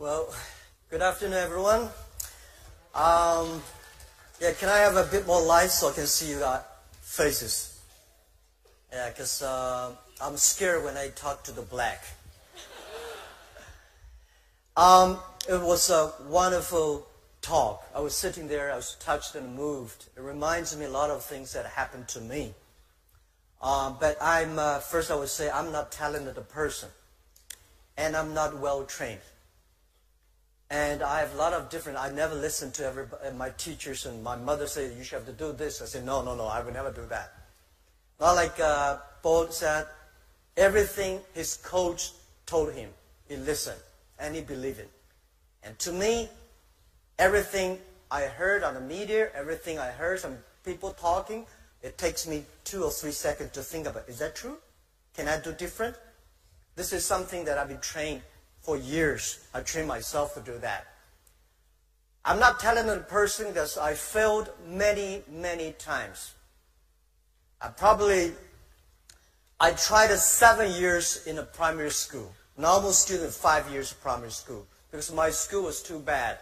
Well, good afternoon, everyone. Um, yeah, can I have a bit more light so I can see your faces? Yeah, because uh, I'm scared when I talk to the black. Um, it was a wonderful talk. I was sitting there, I was touched and moved. It reminds me a lot of things that happened to me. Um, but I'm, uh, first I would say I'm not talented a person. And I'm not well trained. And I have a lot of different, I never listened to every, my teachers and my mother say, you should have to do this. I said, no, no, no, I would never do that. Not like uh, Paul said, everything his coach told him, he listened and he believed it. And to me, everything I heard on the media, everything I heard from people talking, it takes me two or three seconds to think about, is that true? Can I do different? This is something that I've been trained for years. I trained myself to do that. I'm not talented person because I failed many, many times. I probably, I tried seven years in a primary school. Normal student, five years of primary school. Because my school was too bad.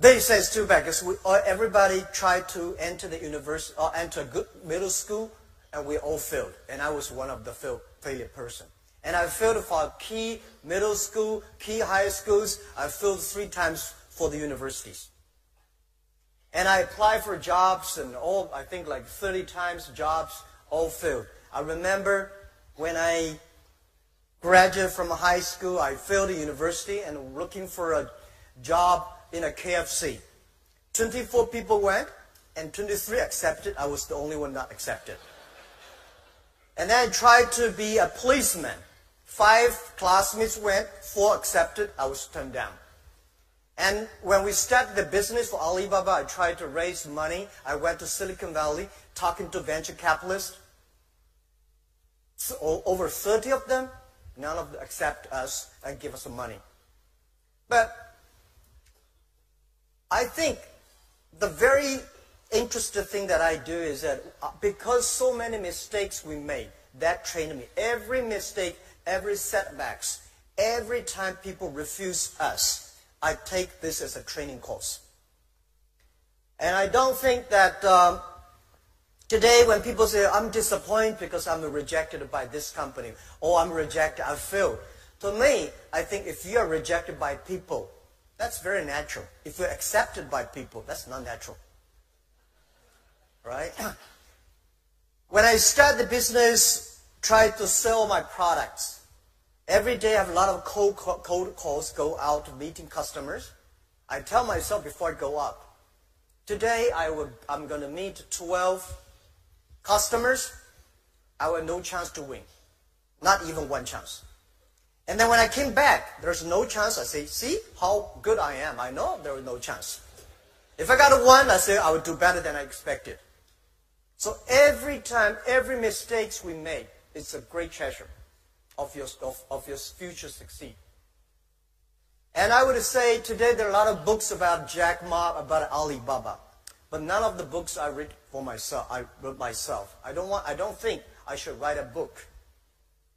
They say it's too bad because we, uh, everybody tried to enter the university or uh, enter a good middle school and we all failed. And I was one of the failed, failure person. And I failed for key middle school, key high schools. I failed three times for the universities. And I applied for jobs and all, I think like 30 times jobs, all failed. I remember when I graduated from a high school, I failed the university and looking for a job in a KFC. 24 people went and 23 accepted. I was the only one not accepted. And then I tried to be a policeman. Five classmates went, four accepted, I was turned down. And when we started the business for Alibaba, I tried to raise money. I went to Silicon Valley, talking to venture capitalists. So over 30 of them, none of them accept us and give us the money. But I think the very interesting thing that I do is that uh, because so many mistakes we made, that trained me. Every mistake every setbacks, every time people refuse us, I take this as a training course. And I don't think that um, today when people say, I'm disappointed because I'm rejected by this company, or I'm rejected, I failed. To me, I think if you are rejected by people, that's very natural. If you're accepted by people, that's not natural. Right? When I started the business, tried to sell my products, Every day I have a lot of cold, cold calls go out meeting customers. I tell myself before I go up, today I will, I'm going to meet 12 customers. I have no chance to win. Not even one chance. And then when I came back, there's no chance. I say, see how good I am. I know there was no chance. If I got a one, I say I would do better than I expected. So every time, every mistakes we make, it's a great treasure of your, of, of your future succeed. And I would say today there are a lot of books about Jack Ma, about Alibaba. But none of the books I read for myself, I wrote myself. I don't want, I don't think I should write a book.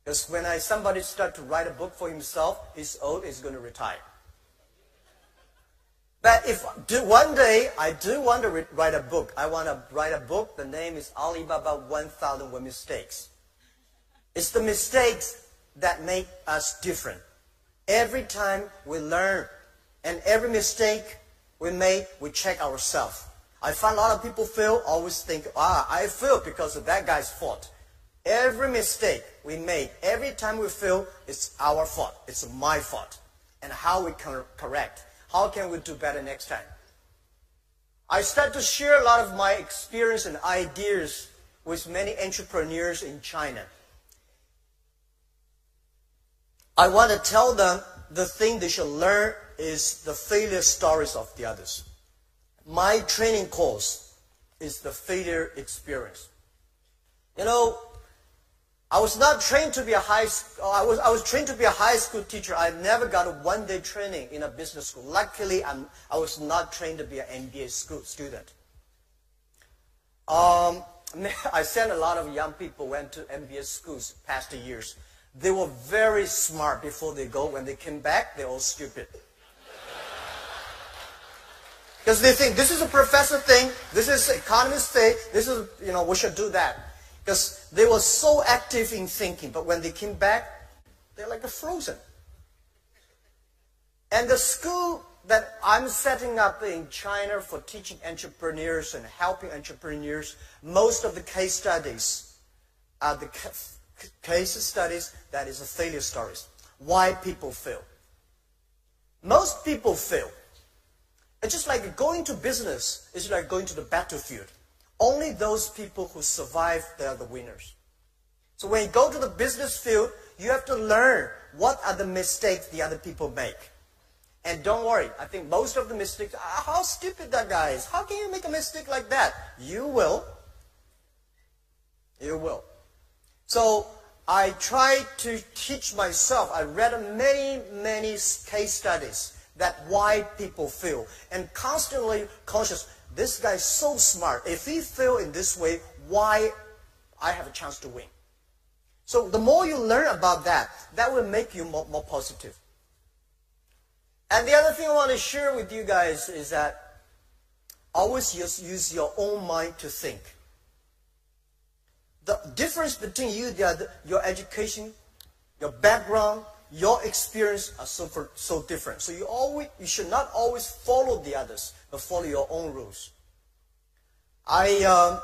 Because when I, somebody start to write a book for himself, he's old, he's going to retire. But if do, one day I do want to write a book, I want to write a book. The name is Alibaba 1001 Mistakes. It's the mistakes that make us different. Every time we learn and every mistake we make, we check ourselves. I find a lot of people fail, always think, ah, I failed because of that guy's fault. Every mistake we make, every time we fail, it's our fault. It's my fault. And how we can correct. How can we do better next time? I start to share a lot of my experience and ideas with many entrepreneurs in China. I want to tell them the thing they should learn is the failure stories of the others. My training course is the failure experience. You know, I was not trained to be a high I was I was trained to be a high school teacher. I never got a one day training in a business school. Luckily, I'm, I was not trained to be an MBA school student. Um, I sent a lot of young people went to MBA schools past years. They were very smart before they go. When they came back, they're all stupid. Because they think this is a professor thing, this is economist thing, this is, you know, we should do that. Because they were so active in thinking, but when they came back, they're like a frozen. And the school that I'm setting up in China for teaching entrepreneurs and helping entrepreneurs, most of the case studies are the case studies that is a failure stories. Why people fail. Most people fail. It's just like going to business is like going to the battlefield. Only those people who survive, they are the winners. So when you go to the business field, you have to learn what are the mistakes the other people make. And don't worry, I think most of the mistakes, ah, how stupid that guy is. How can you make a mistake like that? You will. You will. So I try to teach myself. I read many, many case studies that why people fail. And constantly conscious, this guy is so smart. If he fail in this way, why I have a chance to win? So the more you learn about that, that will make you more, more positive. And the other thing I want to share with you guys is that always use, use your own mind to think. Difference between you, the, other, your education, your background, your experience are so, for, so different. So you always you should not always follow the others, but follow your own rules. I um,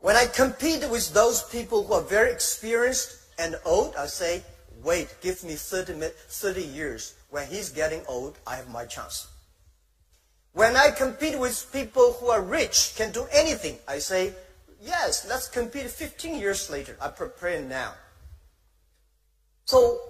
when I compete with those people who are very experienced and old, I say, wait, give me 30, 30 years. When he's getting old, I have my chance. When I compete with people who are rich, can do anything, I say, yes, let's compete 15 years later. I prepare now. So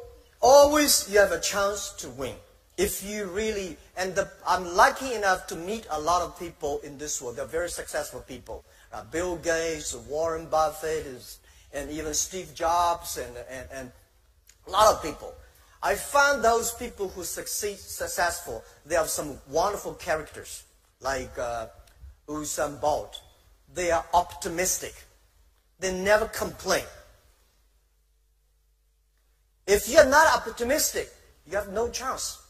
always you have a chance to win. If you really, and the, I'm lucky enough to meet a lot of people in this world. They're very successful people. Uh, Bill Gates, Warren Buffett, is, and even Steve Jobs, and, and, and a lot of people. I found those people who succeed successful, they have some wonderful characters, like uh, Usain Bolt. They are optimistic. They never complain. If you're not optimistic, you have no chance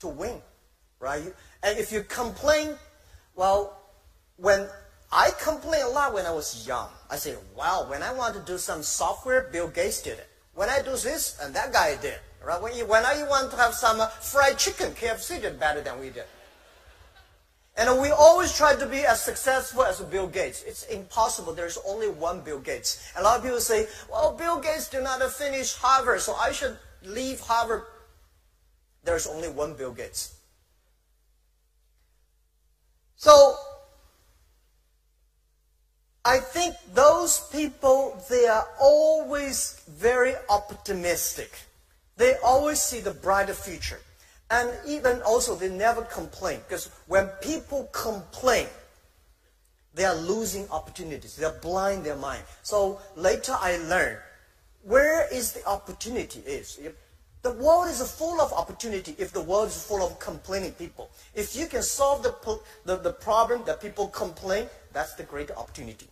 to win, right? And if you complain, well, when I complained a lot when I was young. I said, wow, when I want to do some software, Bill Gates did it. When I do this, and that guy did. Right? When, you, when I want to have some fried chicken, KFC did better than we did. And we always try to be as successful as Bill Gates. It's impossible. There's only one Bill Gates. A lot of people say, well, Bill Gates did not finish Harvard, so I should leave Harvard. There's only one Bill Gates. So, I think those people, they are always very optimistic. They always see the brighter future. And even also, they never complain. Because when people complain, they are losing opportunities. They're blind their mind. So later I learned where is the opportunity is. The world is full of opportunity if the world is full of complaining people. If you can solve the, the, the problem that people complain, that's the great opportunity.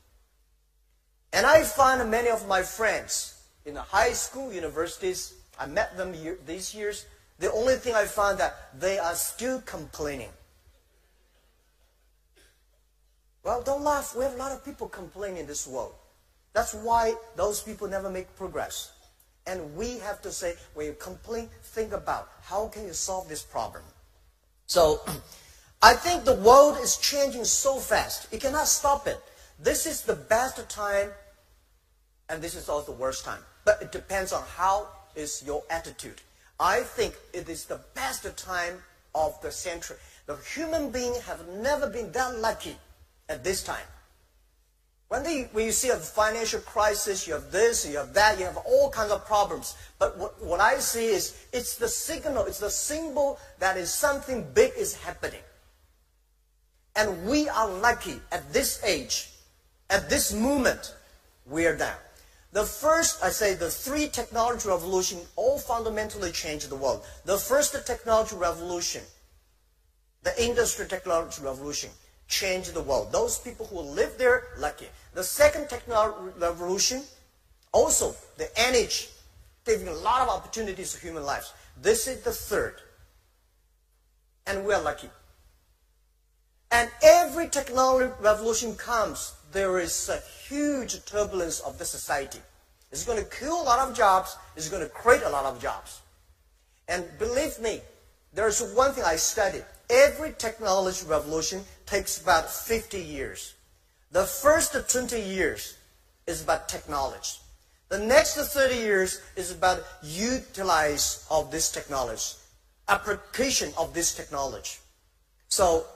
And I find many of my friends in the high school, universities, I met them year, these years, the only thing I found that they are still complaining. Well, don't laugh. We have a lot of people complaining in this world. That's why those people never make progress. And we have to say, when you complain, think about how can you solve this problem. So, I think the world is changing so fast. You cannot stop it. This is the best time and this is also the worst time. But it depends on how is your attitude. I think it is the best time of the century. The human being have never been that lucky at this time. When, they, when you see a financial crisis, you have this, you have that, you have all kinds of problems. But what, what I see is it's the signal, it's the symbol that is something big is happening. And we are lucky at this age, at this moment, we are down. The first, I say, the three technology revolution all fundamentally changed the world. The first technology revolution, the industry technology revolution, changed the world. Those people who live there, lucky. The second technology revolution, Also, the energy, giving a lot of opportunities to human lives. This is the third. And we are lucky. And every technology revolution comes, there is a huge turbulence of the society. It's going to kill a lot of jobs. It's going to create a lot of jobs. And believe me, there's one thing I studied. Every technology revolution takes about 50 years. The first 20 years is about technology. The next 30 years is about utilize of this technology, application of this technology. So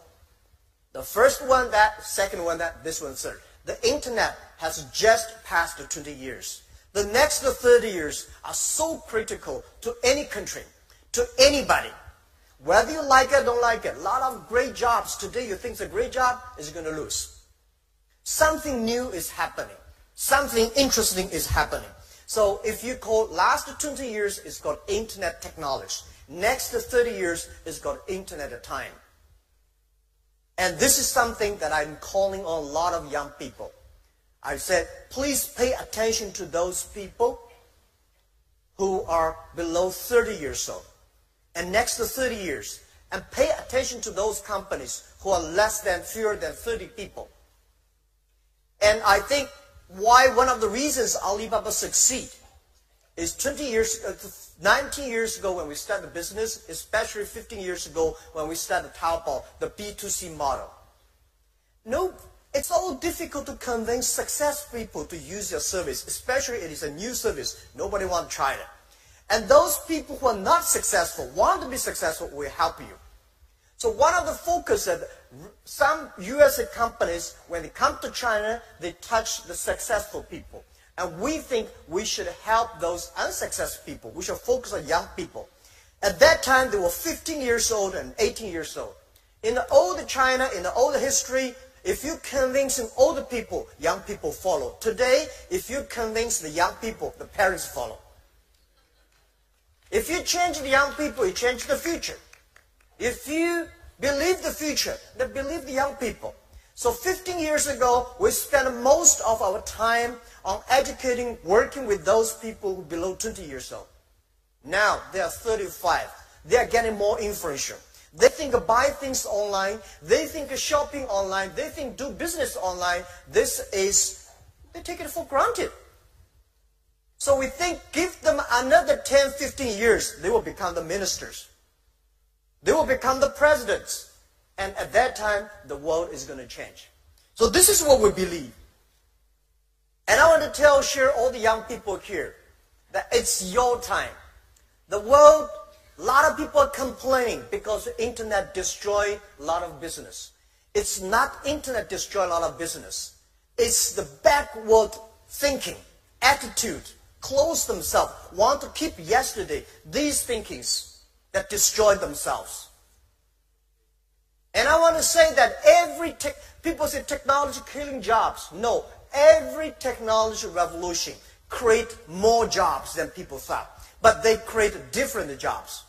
the first one, that, second one, that, this one, third. The internet has just passed the 20 years. The next 30 years are so critical to any country, to anybody. Whether you like it or don't like it, a lot of great jobs today you think is a great job is going to lose. Something new is happening. Something interesting is happening. So if you call last 20 years, it's called internet technology. Next 30 years is called internet time. And this is something that I'm calling on a lot of young people. I said, please pay attention to those people who are below 30 years old and next to 30 years and pay attention to those companies who are less than, fewer than 30 people. And I think why one of the reasons Alibaba succeed is 20 years, uh, 19 years ago when we started the business, especially 15 years ago when we started Taobao, the B2C model. No, it's all difficult to convince successful people to use your service, especially it is a new service. Nobody want to try it. And those people who are not successful, want to be successful, will help you. So one of the focus that some USA companies, when they come to China, they touch the successful people. And we think we should help those unsuccessful people. We should focus on young people. At that time, they were 15 years old and 18 years old. In the old China, in the old history, if you convince older people, young people follow. Today, if you convince the young people, the parents follow. If you change the young people, you change the future. If you believe the future, then believe the young people. So 15 years ago, we spent most of our time on educating, working with those people below 20 years old. Now, they are 35. They are getting more influential. They think buy things online. They think shopping online. They think do business online. This is, they take it for granted. So we think give them another 10, 15 years, they will become the ministers. They will become the presidents. And at that time, the world is going to change. So this is what we believe. And I want to tell, share all the young people here that it's your time. The world, a lot of people are complaining because the internet destroy a lot of business. It's not internet destroy a lot of business. It's the backward thinking, attitude, close themselves, want to keep yesterday, these thinkings that destroy themselves. And I want to say that every, people say technology killing jobs. No, every technology revolution create more jobs than people thought. But they create different jobs.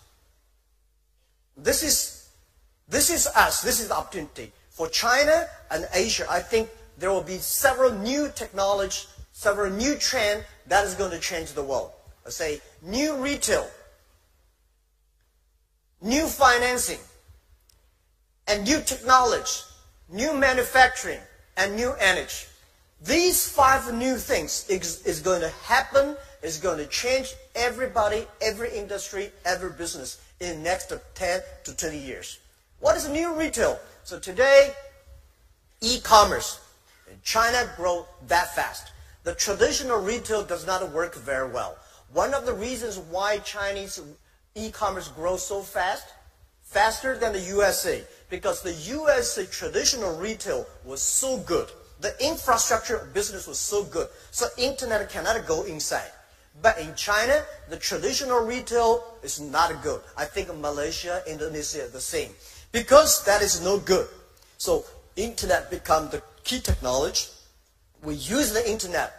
This is, this is us. This is the opportunity. For China and Asia, I think there will be several new technology, several new trends that is going to change the world. I say new retail, new financing, and new technology, new manufacturing, and new energy. These five new things is, is going to happen, is going to change everybody, every industry, every business in next 10 to 20 years. What is new retail? So today, e-commerce in China grow that fast. The traditional retail does not work very well. One of the reasons why Chinese e-commerce grows so fast, faster than the USA, because the USA traditional retail was so good the infrastructure of business was so good, so internet cannot go inside. But in China, the traditional retail is not good. I think Malaysia, Indonesia, the same. Because that is no good. So internet become the key technology. We use the internet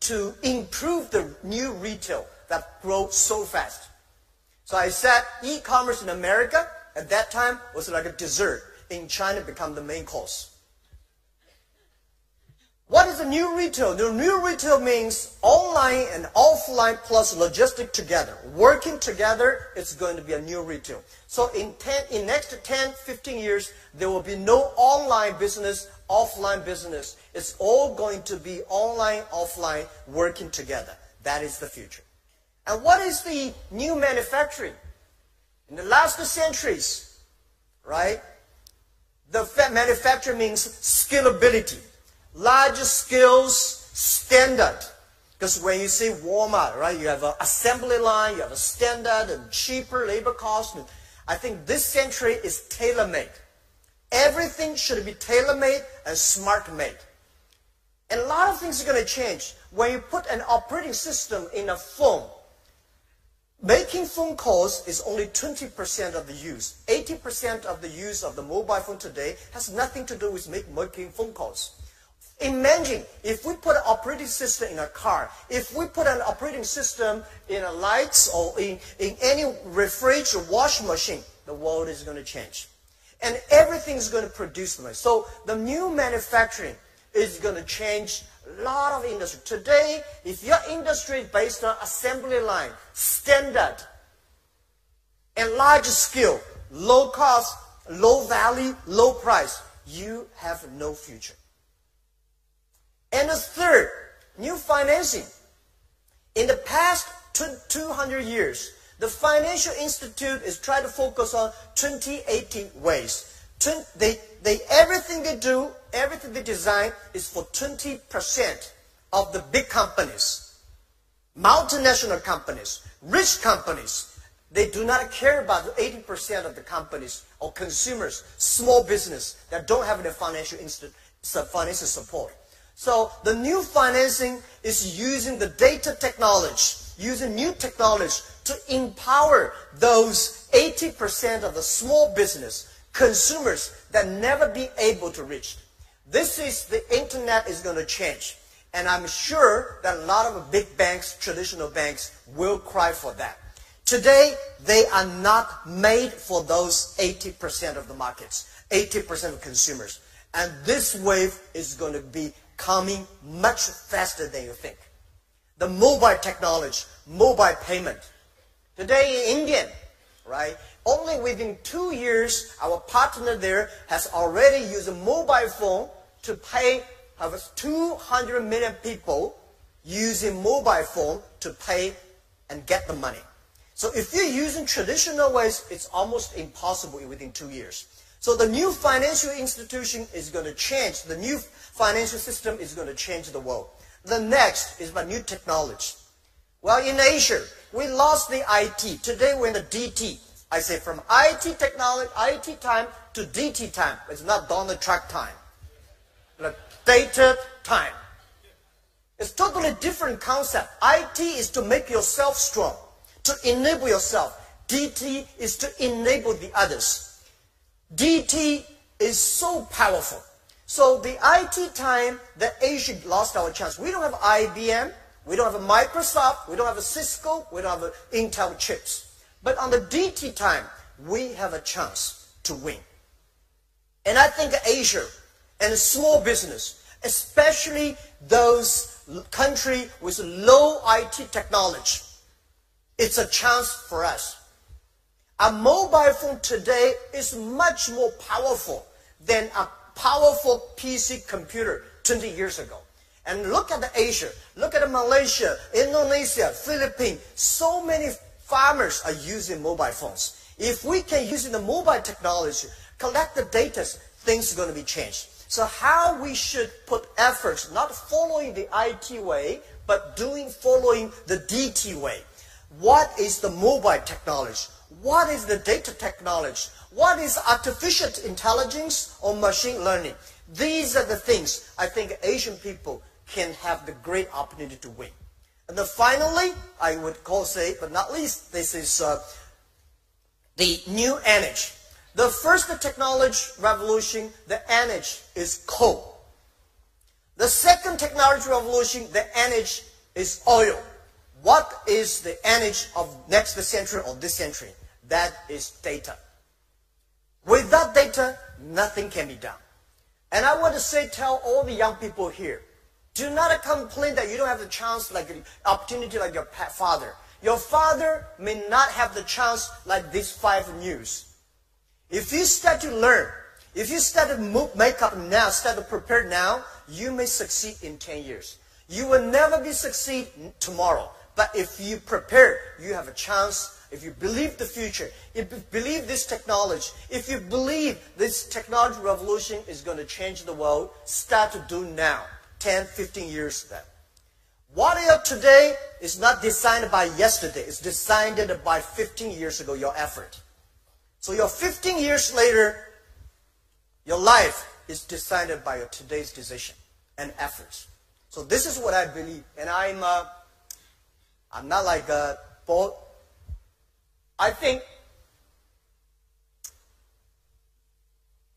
to improve the new retail that grows so fast. So I said e-commerce in America at that time was like a dessert. In China, become the main course. What is the new retail? The new retail means online and offline plus logistic together. Working together, it's going to be a new retail. So in, 10, in next 10, 15 years, there will be no online business, offline business. It's all going to be online, offline, working together. That is the future. And what is the new manufacturing? In the last centuries, right? The manufacturing means scalability large skills standard. Because when you see Walmart, right, you have an assembly line, you have a standard and cheaper labor cost. I think this century is tailor-made. Everything should be tailor-made and smart-made. And a lot of things are going to change. When you put an operating system in a phone, making phone calls is only 20% of the use. 80% of the use of the mobile phone today has nothing to do with making phone calls. Imagine if we put an operating system in a car, if we put an operating system in a lights or in, in any refrigerator wash machine, the world is going to change. And everything is going to produce noise. So the new manufacturing is going to change a lot of industry. Today, if your industry is based on assembly line, standard, and large scale, low cost, low value, low price, you have no future. And the third, new financing. In the past 200 years, the financial institute is trying to focus on 2018 ways. They, they, everything they do, everything they design is for 20% of the big companies, multinational companies, rich companies. They do not care about the 80% of the companies or consumers, small business that don't have the financial, financial support. So the new financing is using the data technology, using new technology to empower those 80% of the small business consumers that never be able to reach. This is the internet is going to change. And I'm sure that a lot of big banks, traditional banks, will cry for that. Today, they are not made for those 80% of the markets, 80% of consumers. And this wave is going to be coming much faster than you think. The mobile technology, mobile payment. Today in India, right, only within two years, our partner there has already used a mobile phone to pay over 200 million people using mobile phone to pay and get the money. So if you're using traditional ways, it's almost impossible within two years. So the new financial institution is going to change. The new financial system is going to change the world. The next is about new technology. Well, in Asia, we lost the IT. Today we're in the DT. I say from IT technology, IT time to DT time. It's not Donald Trump time. The data time. It's totally different concept. IT is to make yourself strong, to enable yourself. DT is to enable the others. DT is so powerful. So the IT time that Asia lost our chance. We don't have IBM. We don't have a Microsoft. We don't have a Cisco. We don't have Intel chips. But on the DT time, we have a chance to win. And I think Asia and small business, especially those country with low IT technology, it's a chance for us a mobile phone today is much more powerful than a powerful PC computer 20 years ago. And look at Asia, look at Malaysia, Indonesia, Philippines. So many farmers are using mobile phones. If we can use the mobile technology, collect the data, things are going to be changed. So how we should put efforts, not following the IT way, but doing following the DT way. What is the mobile technology? What is the data technology? What is artificial intelligence or machine learning? These are the things I think Asian people can have the great opportunity to win. And then finally, I would call say, but not least, this is uh, the new energy. The first technology revolution, the energy is coal. The second technology revolution, the energy is oil. What is the energy of next century or this century? That is data. Without data, nothing can be done. And I want to say, tell all the young people here, Do not complain that you don't have the chance, like opportunity like your father. Your father may not have the chance like these five news. If you start to learn, if you start to move, make up now, start to prepare now, you may succeed in 10 years. You will never be succeed tomorrow. But if you prepare, you have a chance. If you believe the future, if you believe this technology, if you believe this technology revolution is going to change the world, start to do now. 10, 15 years then. What are today is not designed by yesterday. It's designed by 15 years ago, your effort. So your 15 years later, your life is decided by your today's decision and efforts. So this is what I believe. And I'm, uh, I'm not like a bold. I think,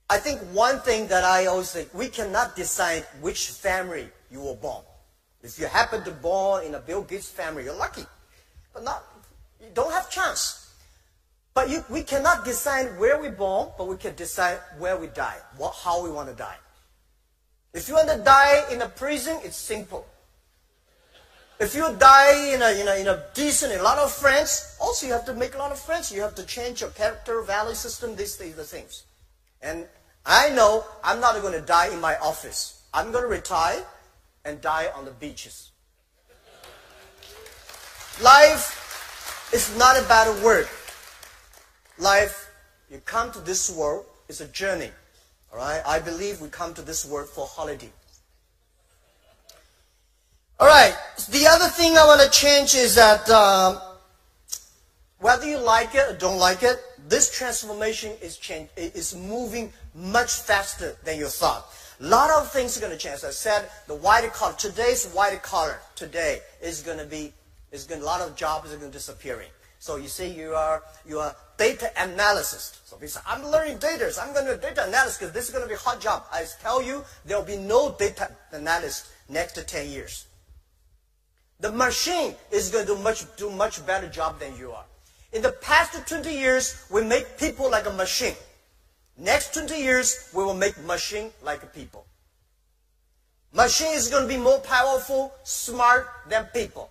I think one thing that I always say, we cannot decide which family you were born. If you happen to born in a Bill Gates family, you're lucky. But not, you don't have chance. But you, we cannot decide where we born, but we can decide where we die, what, how we want to die. If you want to die in a prison, it's simple. If you die in a, in a, in a decent, a lot of friends, also you have to make a lot of friends. You have to change your character, value system, these, these the things. And I know I'm not going to die in my office. I'm going to retire and die on the beaches. Life is not about work. Life, you come to this world, is a journey. All right? I believe we come to this world for holiday. All right. The other thing I want to change is that um, whether you like it or don't like it, this transformation is change, is moving much faster than you thought. A lot of things are going to change. As I said, the white collar, today's white collar today is going to be, is going, a lot of jobs are going to disappearing. So you see, you are, you are data analysis. So say, I'm learning data. So I'm going to data analysis because this is going to be a hot job. I tell you, there will be no data analyst next to 10 years. The machine is going to do much, do much better job than you are. In the past 20 years, we make people like a machine. Next 20 years, we will make machine like a people. Machine is going to be more powerful, smart than people.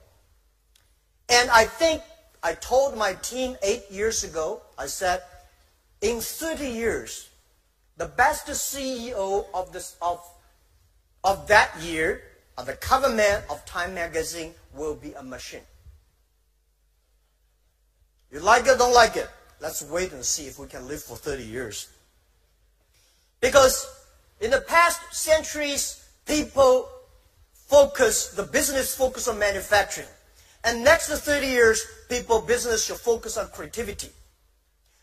And I think I told my team eight years ago, I said, in 30 years, the best CEO of, this, of, of that year, of the cover man of Time Magazine, will be a machine. You like it, don't like it. Let's wait and see if we can live for 30 years. Because in the past centuries, people focus, the business focus on manufacturing. And next to 30 years, people, business should focus on creativity.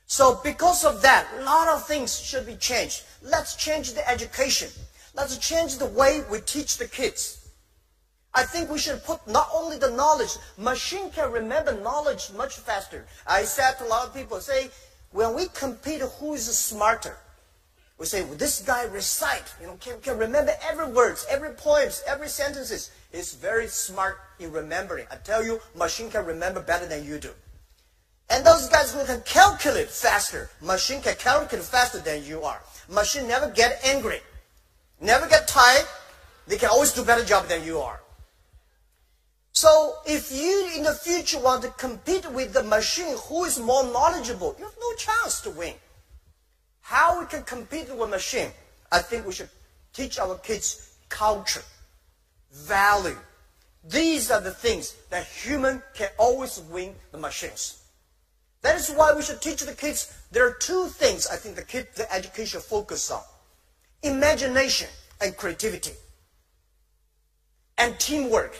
So because of that, a lot of things should be changed. Let's change the education. Let's change the way we teach the kids. I think we should put not only the knowledge, machine can remember knowledge much faster. I said to a lot of people, say, when we compete who is smarter, we say, well, this guy recite, you know, can, can remember every words, every poems, every sentences. He's very smart in remembering. I tell you, machine can remember better than you do. And those guys who can calculate faster, machine can calculate faster than you are. Machine never get angry, never get tired. They can always do better job than you are. So if you in the future want to compete with the machine who is more knowledgeable, you have no chance to win. How we can compete with machine? I think we should teach our kids culture, value. These are the things that human can always win the machines. That is why we should teach the kids. There are two things I think the kid, the education focus on. Imagination and creativity. And teamwork.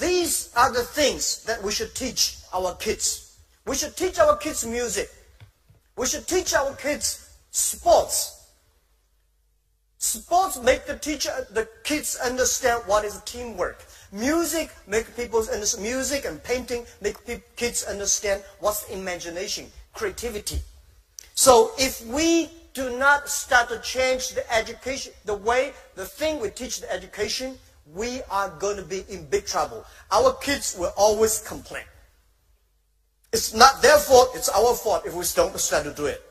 These are the things that we should teach our kids. We should teach our kids music. We should teach our kids sports. Sports make the teacher, the kids understand what is teamwork. Music make people understand. Music and painting make kids understand what's imagination, creativity. So if we do not start to change the education, the way, the thing we teach the education, we are going to be in big trouble. Our kids will always complain. It's not their fault, it's our fault if we don't start to do it.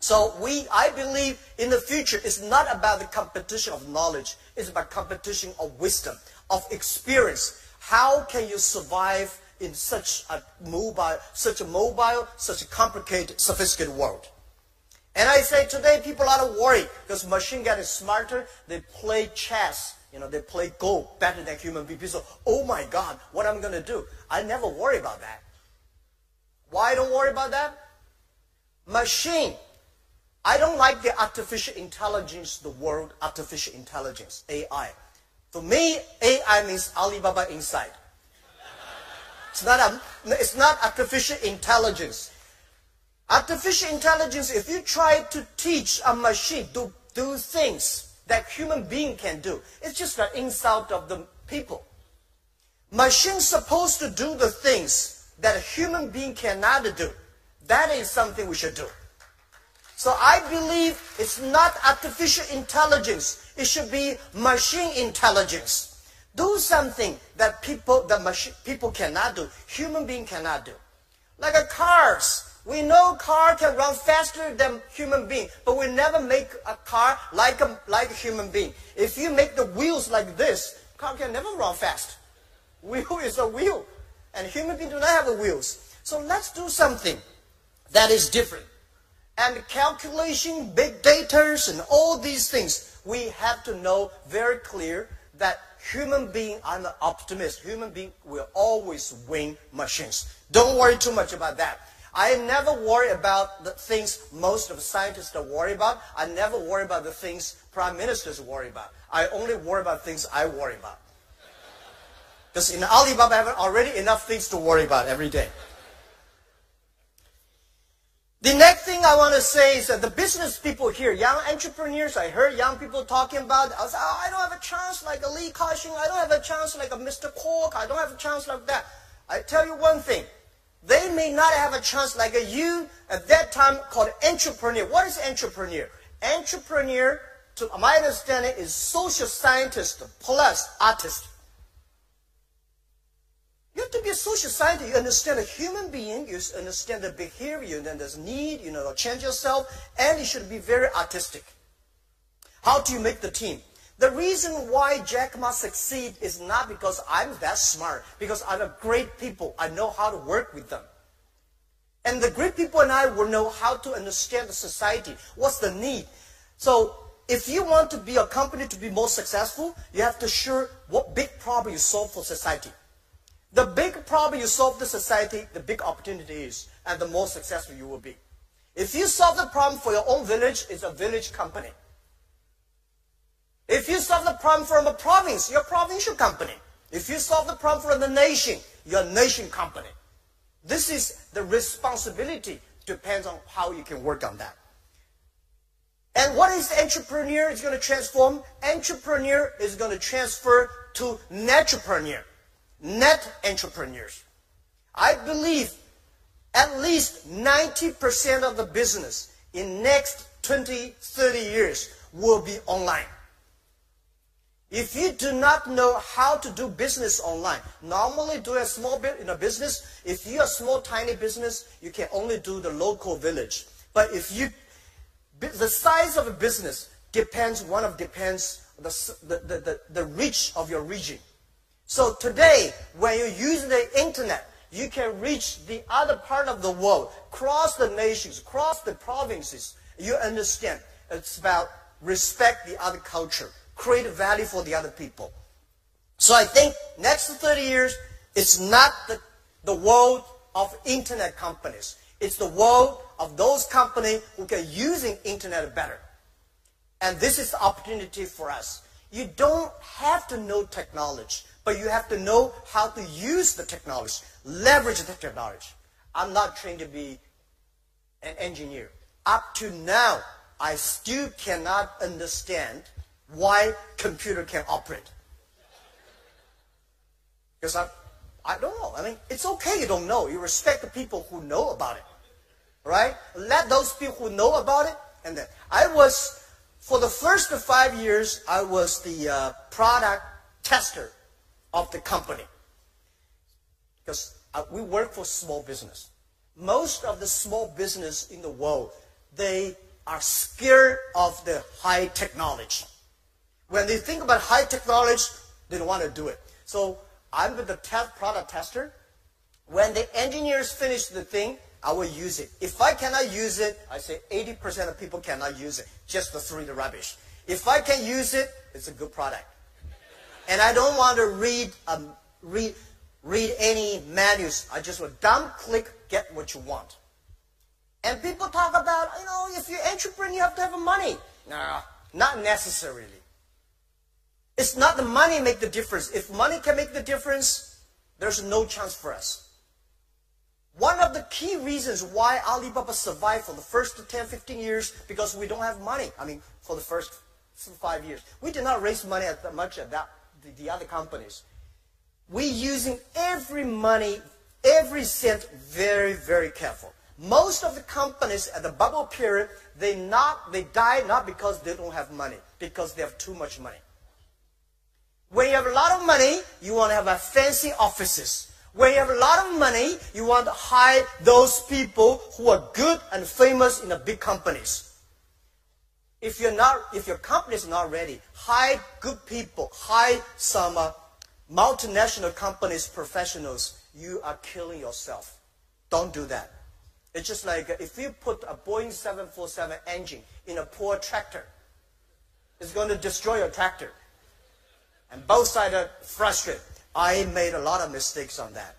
So we, I believe in the future, it's not about the competition of knowledge. It's about competition of wisdom, of experience. How can you survive in such a mobile, such a mobile, such a complicated, sophisticated world? And I say today people are worried because machine getting smarter. They play chess. You know, they play Go better than human beings. So, oh my God, what am I going to do? I never worry about that. Why I don't worry about that? Machine. I don't like the artificial intelligence, the word artificial intelligence, AI. For me, AI means Alibaba inside. It's not, a, it's not artificial intelligence. Artificial intelligence, if you try to teach a machine to do things that human being can do, it's just an insult of the people. Machines supposed to do the things that a human being cannot do. That is something we should do. So I believe it's not artificial intelligence. It should be machine intelligence. Do something that people, that machine, people cannot do, human being cannot do. Like a cars. We know car can run faster than human being, but we never make a car like a, like a human being. If you make the wheels like this, car can never run fast. Wheel is a wheel, and human beings do not have wheels. So let's do something that is different. And calculation, big data, and all these things, we have to know very clear that human being, I'm an optimist, human being will always win machines. Don't worry too much about that. I never worry about the things most of scientists worried about. I never worry about the things prime ministers worry about. I only worry about things I worry about. Because in Alibaba, I have already enough things to worry about every day. The next thing I want to say is that the business people here, young entrepreneurs, I heard young people talking about, I was, oh, I don't have a chance like a Li Ka-shing, I don't have a chance like a Mr. Kwok, I don't have a chance like that. I tell you one thing, they may not have a chance like a you at that time called entrepreneur. What is entrepreneur? Entrepreneur, to my understanding, is social scientist plus artist. You have to be a social scientist. You understand a human being. You understand the behavior. Then there's need. You know, change yourself, and you should be very artistic. How do you make the team? The reason why Jack Ma succeed is not because I'm that smart, because I'm a great people. I know how to work with them. And the great people and I will know how to understand the society. What's the need? So if you want to be a company to be more successful, you have to sure what big problem you solve for society. The big problem you solve the society, the big opportunity is, and the more successful you will be. If you solve the problem for your own village, it's a village company. If you solve the problem from a province, you're a provincial company. If you solve the problem from the nation, you're a nation company. This is the responsibility depends on how you can work on that. And what is the entrepreneur is going to transform? Entrepreneur is going to transfer to netrepreneur, net entrepreneurs. I believe at least 90% of the business in next 20, 30 years will be online. If you do not know how to do business online, normally do a small bit in a business. If you're a small, tiny business, you can only do the local village. But if you, the size of a business depends, one of depends the, the, the, the reach of your region. So today, when you use the internet, you can reach the other part of the world, cross the nations, cross the provinces. You understand. It's about respect the other culture create value for the other people. So I think next 30 years, it's not the, the world of internet companies. It's the world of those companies who can using internet better. And this is the opportunity for us. You don't have to know technology, but you have to know how to use the technology, leverage the technology. I'm not trained to be an engineer. Up to now, I still cannot understand why computer can operate. Because I, I don't know. I mean, it's okay you don't know. You respect the people who know about it. Right? Let those people who know about it. And then I was, for the first five years, I was the uh, product tester of the company. Because uh, we work for small business. Most of the small business in the world, they are scared of the high technology. When they think about high technology, they don't want to do it. So I'm the test product tester. When the engineers finish the thing, I will use it. If I cannot use it, I say 80% of people cannot use it, just to throw the rubbish. If I can use it, it's a good product. And I don't want to read, um, read, read any manuals. I just want dumb click, get what you want. And people talk about, you know, if you're entrepreneur, you have to have money. No, not necessarily. It's not the money make the difference. If money can make the difference, there's no chance for us. One of the key reasons why Alibaba survived for the first 10, 15 years, because we don't have money. I mean, for the first five years. We did not raise money as much as that, the, the other companies. We're using every money, every cent very, very careful. Most of the companies at the bubble period, they not they die not because they don't have money, because they have too much money. When you have a lot of money, you want to have a fancy offices. When you have a lot of money, you want to hire those people who are good and famous in the big companies. If you're not, if your company is not ready, hire good people, hire some uh, multinational companies professionals. You are killing yourself. Don't do that. It's just like if you put a Boeing 747 engine in a poor tractor, it's going to destroy your tractor. And both sides are frustrated. I made a lot of mistakes on that.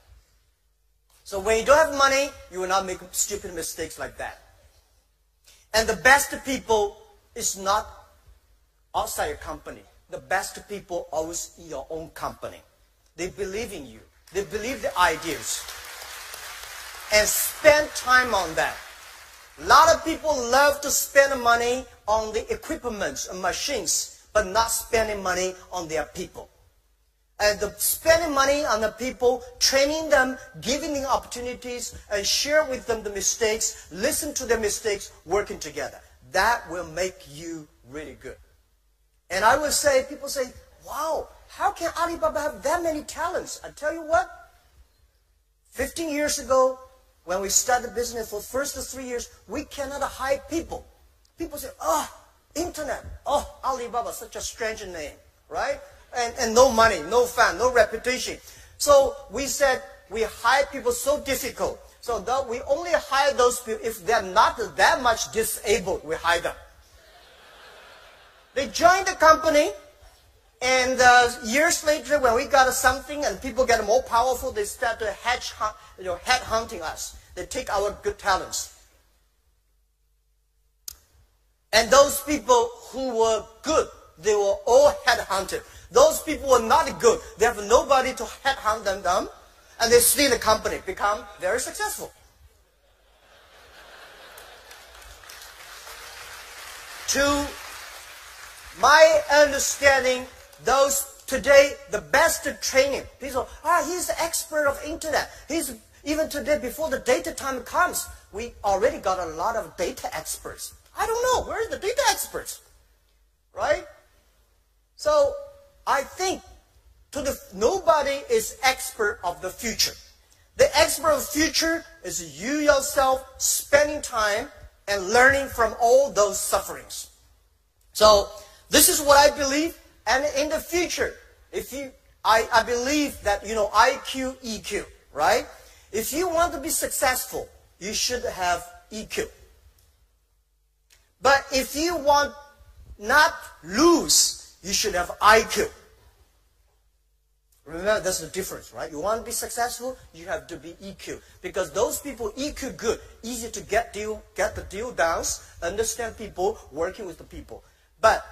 So when you don't have money, you will not make stupid mistakes like that. And the best people is not outside your company. The best people always in your own company. They believe in you. They believe the ideas and spend time on that. A lot of people love to spend money on the equipment and machines, but not spending money on their people. And the spending money on the people, training them, giving them opportunities, and share with them the mistakes, listen to their mistakes, working together. That will make you really good. And I will say, people say, wow, how can Alibaba have that many talents? I tell you what, 15 years ago, when we started the business for first three years, we cannot hire people. People say, oh, internet, oh, Alibaba, such a strange name, right? And, and no money, no fan, no reputation. So we said we hire people so difficult. So that we only hire those people if they're not that much disabled, we hire them. They join the company, and uh, years later, when we got something and people get more powerful, they start to hedge, you know, head hunting us. They take our good talents. And those people who were good, they were all headhunted. Those people were not good. They have nobody to headhunt them, them and they stay in the company, become very successful. to my understanding, those today, the best training, people, ah, he's the expert of internet. He's even today, before the data time comes, we already got a lot of data experts. I don't know, where are the data experts? Right? So I think to the nobody is expert of the future. The expert of the future is you yourself spending time and learning from all those sufferings. So this is what I believe. And in the future, if you, I, I believe that, you know, IQ, EQ, right? If you want to be successful, you should have EQ. But if you want not lose, you should have IQ. Remember, that's the difference, right? You want to be successful, you have to be EQ. Because those people EQ good, easy to get deal, get the deal done, understand people, working with the people. But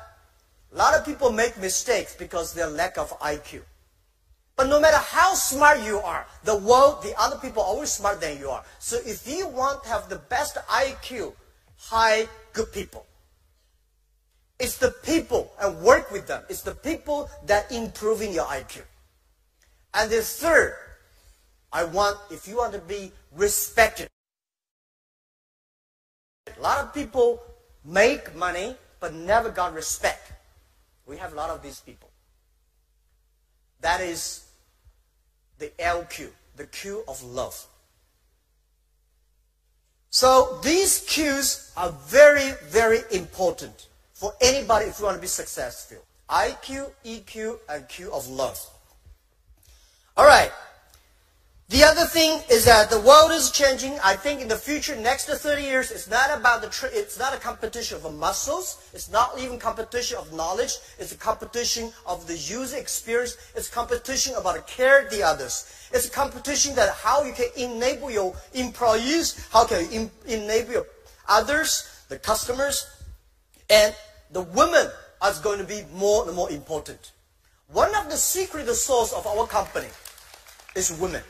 a lot of people make mistakes because their lack of IQ. But no matter how smart you are, the world, the other people are always smarter than you are. So if you want to have the best IQ, high good people. It's the people and work with them. It's the people that improving your IQ. And the third, I want, if you want to be respected, a lot of people make money but never got respect. We have a lot of these people. That is the LQ, the Q of love. So these cues are very, very important for anybody if you want to be successful. IQ, EQ, and Q of love. All right. The other thing is that the world is changing. I think in the future, next to 30 years, it's not about the, it's not a competition of muscles. It's not even competition of knowledge. It's a competition of the user experience. It's competition about care the others. It's a competition that how you can enable your employees, how can you enable others, the customers, and the women are going to be more and more important. One of the secret source of our company is women.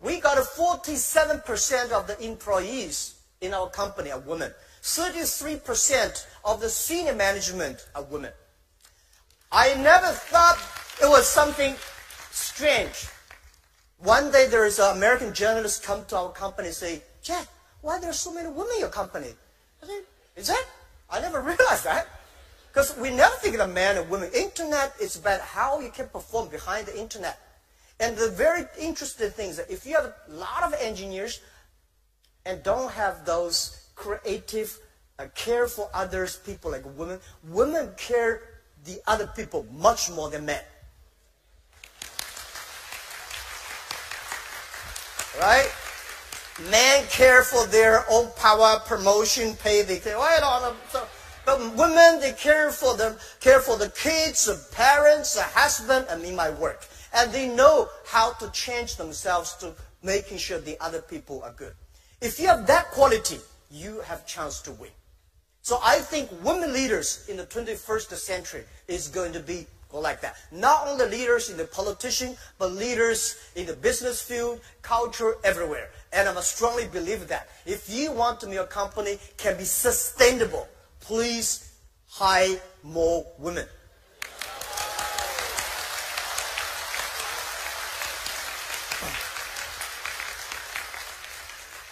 We got 47% of the employees in our company are women. 33% of the senior management are women. I never thought it was something strange. One day there is an American journalist come to our company and say, Jack, why there are so many women in your company? I said, is that? I never realized that. Because we never think of men and women. Internet is about how you can perform behind the internet. And the very interesting thing is that if you have a lot of engineers and don't have those creative, uh, care for others, people like women, women care the other people much more than men. Right? Men care for their own power, promotion, pay. They care, well, I don't but women, they care for them, care for the kids, the parents, the husband, and in my work and they know how to change themselves to making sure the other people are good. If you have that quality, you have chance to win. So I think women leaders in the 21st century is going to be go like that. Not only leaders in the politician, but leaders in the business field, culture, everywhere. And I'm strongly believe that. If you want to your company can be sustainable, please hire more women.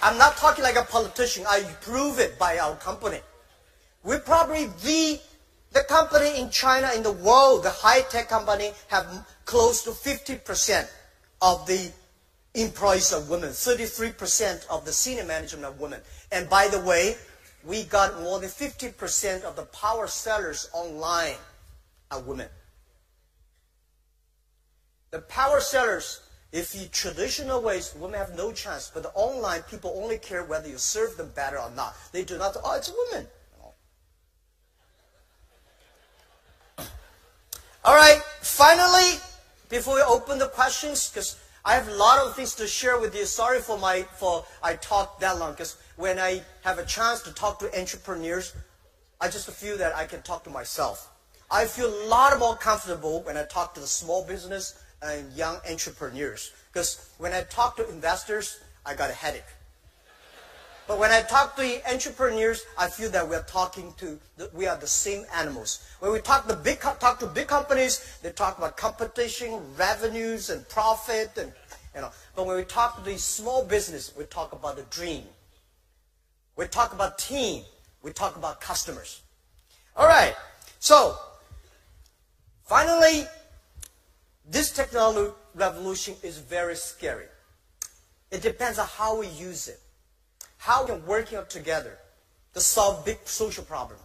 I'm not talking like a politician. I prove it by our company. We're probably the, the company in China, in the world, the high-tech company, have close to 50% of the employees are women. 33% of the senior management are women. And by the way, we got more than 50% of the power sellers online are women. The power sellers if the traditional ways, women have no chance. But the online, people only care whether you serve them better or not. They do not, oh, it's a woman. All right, finally, before we open the questions, because I have a lot of things to share with you. Sorry for my for I talked that long, because when I have a chance to talk to entrepreneurs, I just feel that I can talk to myself. I feel a lot more comfortable when I talk to the small business and young entrepreneurs. Because when I talk to investors, I got a headache. But when I talk to entrepreneurs, I feel that we're talking to, the, we are the same animals. When we talk the big, talk to big companies, they talk about competition, revenues, and profit, and you know. But when we talk to the small business, we talk about the dream. We talk about team. We talk about customers. All right. So, finally, this technology revolution is very scary. It depends on how we use it. How we can work together to solve big social problems.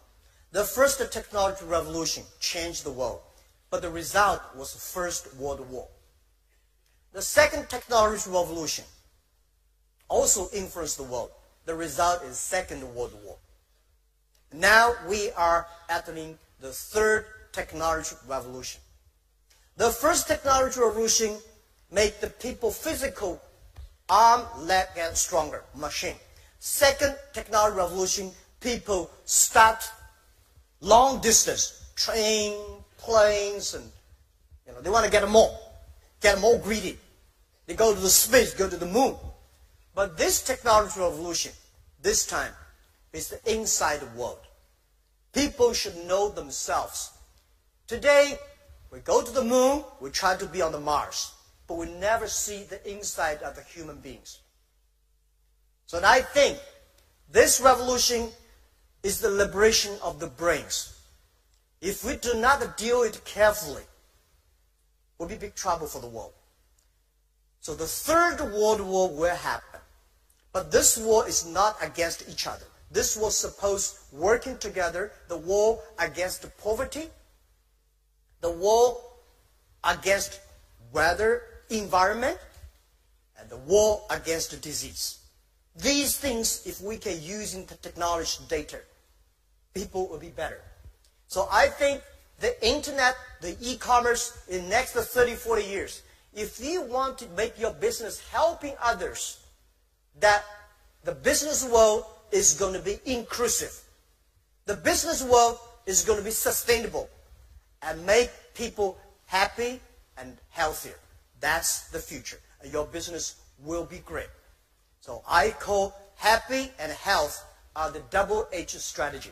The first technology revolution changed the world, but the result was the First World War. The second technology revolution also influenced the world. The result is Second World War. Now we are entering the third technology revolution. The first technology revolution made the people physical, arm, leg, and stronger, machine. Second technology revolution, people start long distance, train, planes, and you know, they want to get more, get more greedy. They go to the space, go to the moon. But this technology revolution, this time, is the inside world. People should know themselves. Today, we go to the moon, we try to be on the Mars, but we never see the inside of the human beings. So I think this revolution is the liberation of the brains. If we do not deal it carefully, we'll be big trouble for the world. So the third world war will happen. But this war is not against each other. This was supposed working together, the war against poverty, the war against weather, environment, and the war against disease. These things, if we can use in the technology data, people will be better. So I think the internet, the e-commerce in the next 30, 40 years, if you want to make your business helping others, that the business world is going to be inclusive. The business world is going to be sustainable and make people happy and healthier. That's the future. And your business will be great. So I call happy and health are the double H strategy.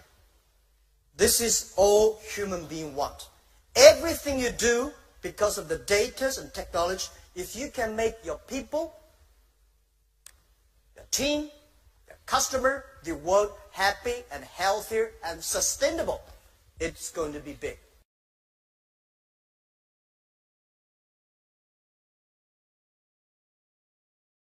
This is all human being want. Everything you do because of the data and technology, if you can make your people, your team, your customer, the world happy and healthier and sustainable, it's going to be big.